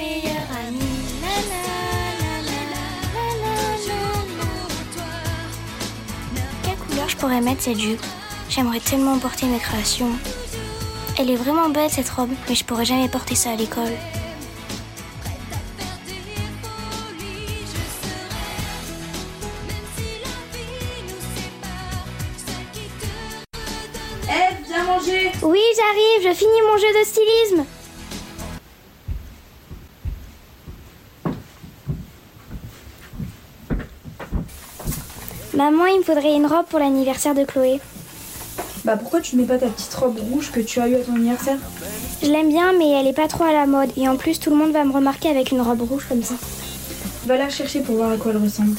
ta meilleure amie. La, la, la, la, la, la, la. Quelle couleur je pourrais mettre cette jupe? J'aimerais tellement porter mes créations. Elle est vraiment belle cette robe, mais je pourrais jamais porter ça à l'école. Eh, viens manger Oui, j'arrive, je finis mon jeu de stylisme. Maman, il me faudrait une robe pour l'anniversaire de Chloé. Bah pourquoi tu ne mets pas ta petite robe rouge que tu as eue à ton anniversaire? Je l'aime bien, mais elle est pas trop à la mode. Et en plus, tout le monde va me remarquer avec une robe rouge comme ça. Va la chercher pour voir à quoi elle ressemble.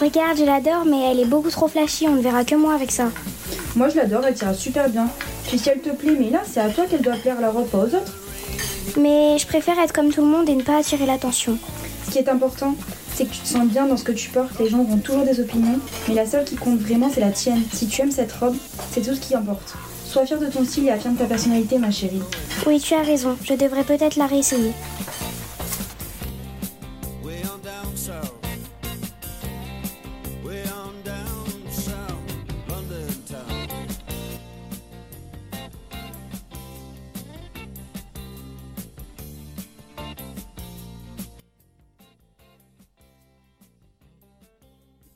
Regarde, je l'adore, mais elle est beaucoup trop flashy. On ne verra que moi avec ça. Moi je l'adore, elle tira super bien. Puis si elle te plaît, mais là c'est à toi qu'elle doit plaire la robe, pas aux autres. Mais je préfère être comme tout le monde et ne pas attirer l'attention. Ce qui est important, c'est que tu te sens bien dans ce que tu portes. Les gens ont toujours des opinions, mais la seule qui compte vraiment, c'est la tienne. Si tu aimes cette robe, c'est tout ce qui importe. Sois fière de ton style et affirme ta personnalité, ma chérie. Oui, tu as raison. Je devrais peut-être la réessayer.